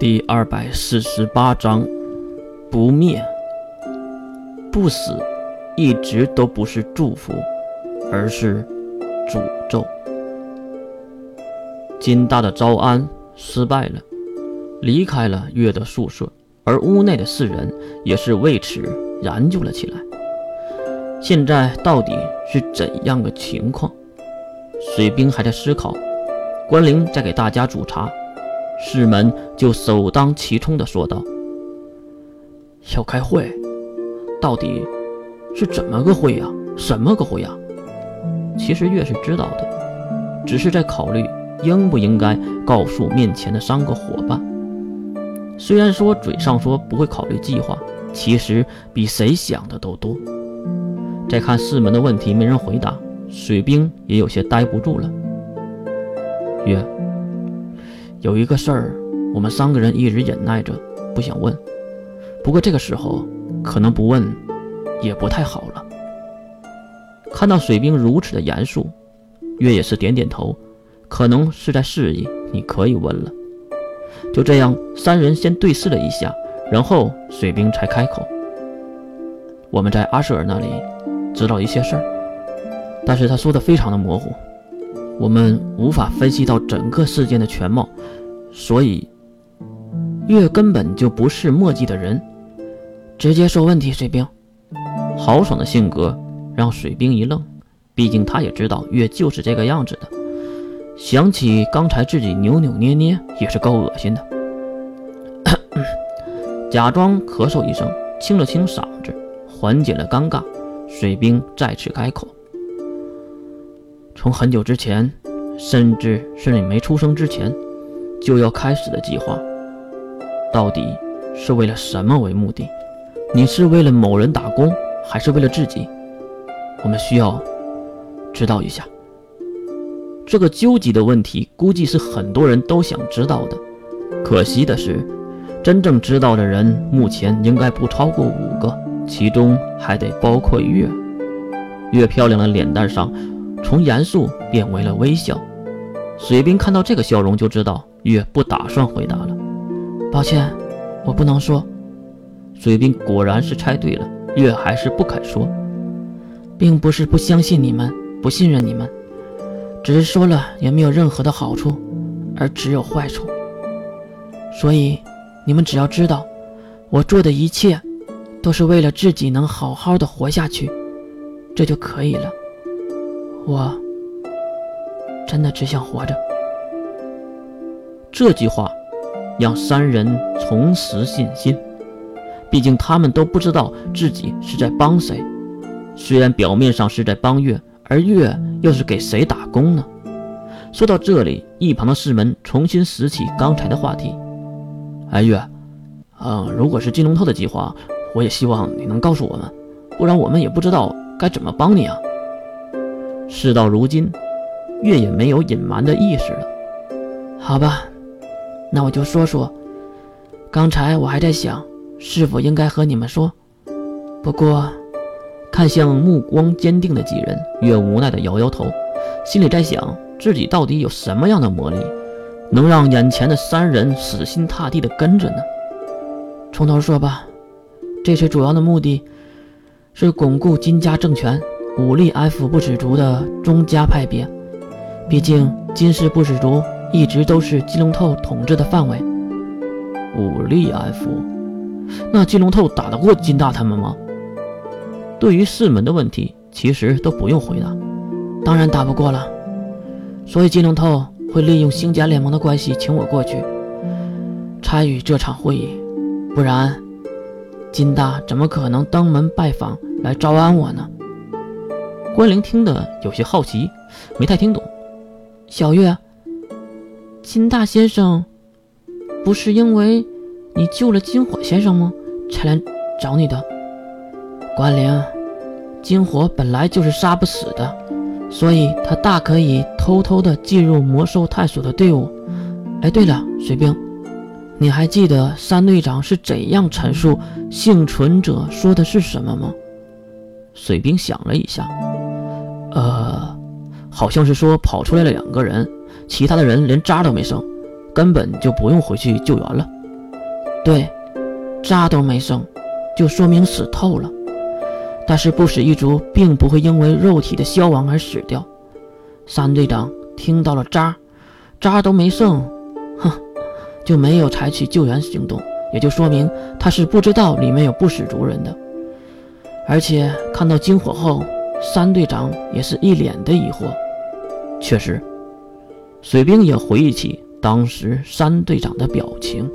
第二百四十八章，不灭。不死，一直都不是祝福，而是诅咒。金大的招安失败了，离开了月的宿舍，而屋内的四人也是为此研究了起来。现在到底是怎样的情况？水兵还在思考，关灵在给大家煮茶。世门就首当其冲地说道：“要开会，到底是怎么个会呀？什么个会呀？”其实月是知道的，只是在考虑应不应该告诉面前的三个伙伴。虽然说嘴上说不会考虑计划，其实比谁想的都多。再看四门的问题没人回答，水兵也有些待不住了。月。有一个事儿，我们三个人一直忍耐着，不想问。不过这个时候，可能不问也不太好了。看到水兵如此的严肃，月也是点点头，可能是在示意你可以问了。就这样，三人先对视了一下，然后水兵才开口：“我们在阿舍尔那里知道一些事儿，但是他说的非常的模糊。”我们无法分析到整个事件的全貌，所以月根本就不是墨迹的人。直接说问题，水兵。豪爽的性格让水兵一愣，毕竟他也知道月就是这个样子的。想起刚才自己扭扭捏捏，也是够恶心的。假装咳嗽一声，清了清嗓子，缓解了尴尬。水兵再次开口。从很久之前，甚至是你没出生之前，就要开始的计划，到底是为了什么为目的？你是为了某人打工，还是为了自己？我们需要知道一下。这个纠结的问题，估计是很多人都想知道的。可惜的是，真正知道的人目前应该不超过五个，其中还得包括月。月漂亮的脸蛋上。从严肃变为了微笑，水兵看到这个笑容就知道月不打算回答了。抱歉，我不能说。水兵果然是猜对了，月还是不肯说，并不是不相信你们，不信任你们，只是说了也没有任何的好处，而只有坏处。所以你们只要知道，我做的一切都是为了自己能好好的活下去，这就可以了。我真的只想活着。这句话让三人重拾信心，毕竟他们都不知道自己是在帮谁。虽然表面上是在帮月，而月又是给谁打工呢？说到这里，一旁的士门重新拾起刚才的话题：“哎，月，嗯，如果是金龙头的计划，我也希望你能告诉我们，不然我们也不知道该怎么帮你啊。”事到如今，月也没有隐瞒的意识了。好吧，那我就说说。刚才我还在想，是否应该和你们说。不过，看向目光坚定的几人，月无奈的摇摇头，心里在想：自己到底有什么样的魔力，能让眼前的三人死心塌地的跟着呢？从头说吧。这次主要的目的是巩固金家政权。武力 F 不死族的宗家派别，毕竟金氏不死族一直都是金龙透统治的范围。武力 F，那金龙透打得过金大他们吗？对于四门的问题，其实都不用回答，当然打不过了。所以金龙透会利用星甲联盟的关系请我过去参与这场会议，不然金大怎么可能登门拜访来招安我呢？关灵听得有些好奇，没太听懂。小月，金大先生，不是因为你救了金火先生吗？才来找你的。关灵，金火本来就是杀不死的，所以他大可以偷偷的进入魔兽探索的队伍。哎，对了，水兵，你还记得三队长是怎样陈述幸存者说的是什么吗？水兵想了一下。呃，好像是说跑出来了两个人，其他的人连渣都没剩，根本就不用回去救援了。对，渣都没剩，就说明死透了。但是不死一族并不会因为肉体的消亡而死掉。三队长听到了渣，渣都没剩，哼，就没有采取救援行动，也就说明他是不知道里面有不死族人的。而且看到金火后，三队长也是一脸的疑惑。确实，水兵也回忆起当时三队长的表情。